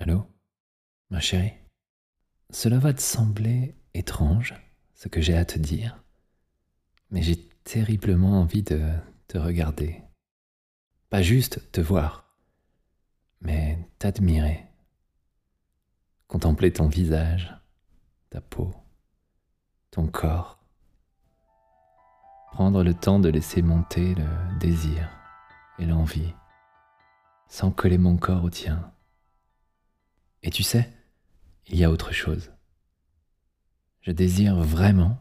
Allô Ma chérie? Cela va te sembler étrange, ce que j'ai à te dire, mais j'ai terriblement envie de te regarder. Pas juste te voir, mais t'admirer. Contempler ton visage, ta peau, ton corps. Prendre le temps de laisser monter le désir et l'envie, sans coller mon corps au tien. Et tu sais, il y a autre chose. Je désire vraiment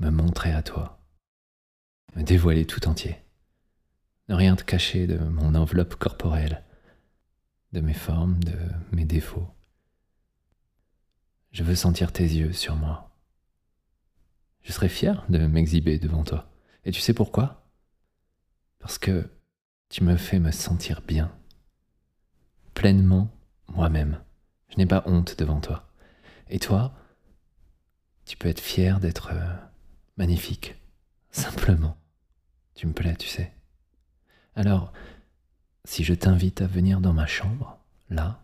me montrer à toi, me dévoiler tout entier, ne rien te cacher de mon enveloppe corporelle, de mes formes, de mes défauts. Je veux sentir tes yeux sur moi. Je serais fier de m'exhiber devant toi. Et tu sais pourquoi? Parce que tu me fais me sentir bien, pleinement moi-même. Je n'ai pas honte devant toi. Et toi, tu peux être fier d'être euh, magnifique. Simplement. Tu me plais, tu sais. Alors, si je t'invite à venir dans ma chambre, là,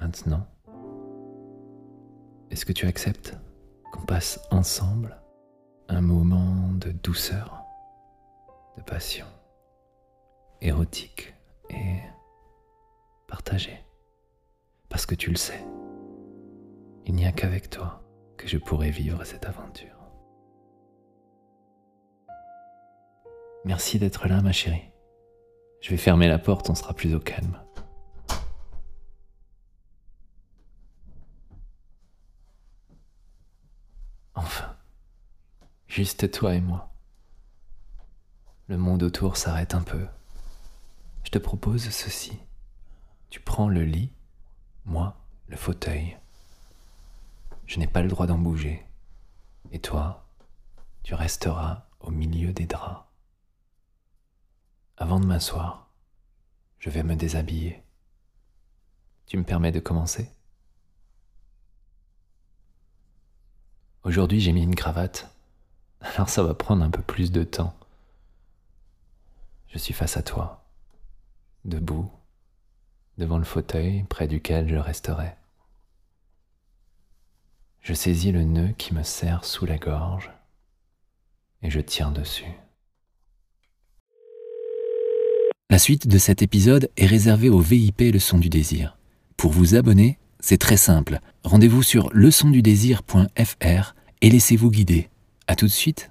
maintenant, est-ce que tu acceptes qu'on passe ensemble un moment de douceur, de passion, érotique et partagé parce que tu le sais, il n'y a qu'avec toi que je pourrai vivre cette aventure. Merci d'être là, ma chérie. Je vais fermer la porte, on sera plus au calme. Enfin, juste toi et moi. Le monde autour s'arrête un peu. Je te propose ceci. Tu prends le lit moi, le fauteuil. Je n'ai pas le droit d'en bouger. Et toi, tu resteras au milieu des draps. Avant de m'asseoir, je vais me déshabiller. Tu me permets de commencer? Aujourd'hui, j'ai mis une cravate, alors ça va prendre un peu plus de temps. Je suis face à toi, debout, devant le fauteuil près duquel je resterai. Je saisis le nœud qui me serre sous la gorge et je tiens dessus. La suite de cet épisode est réservée au VIP Leçon du désir. Pour vous abonner, c'est très simple. Rendez-vous sur leçondudésir.fr et laissez-vous guider. À tout de suite.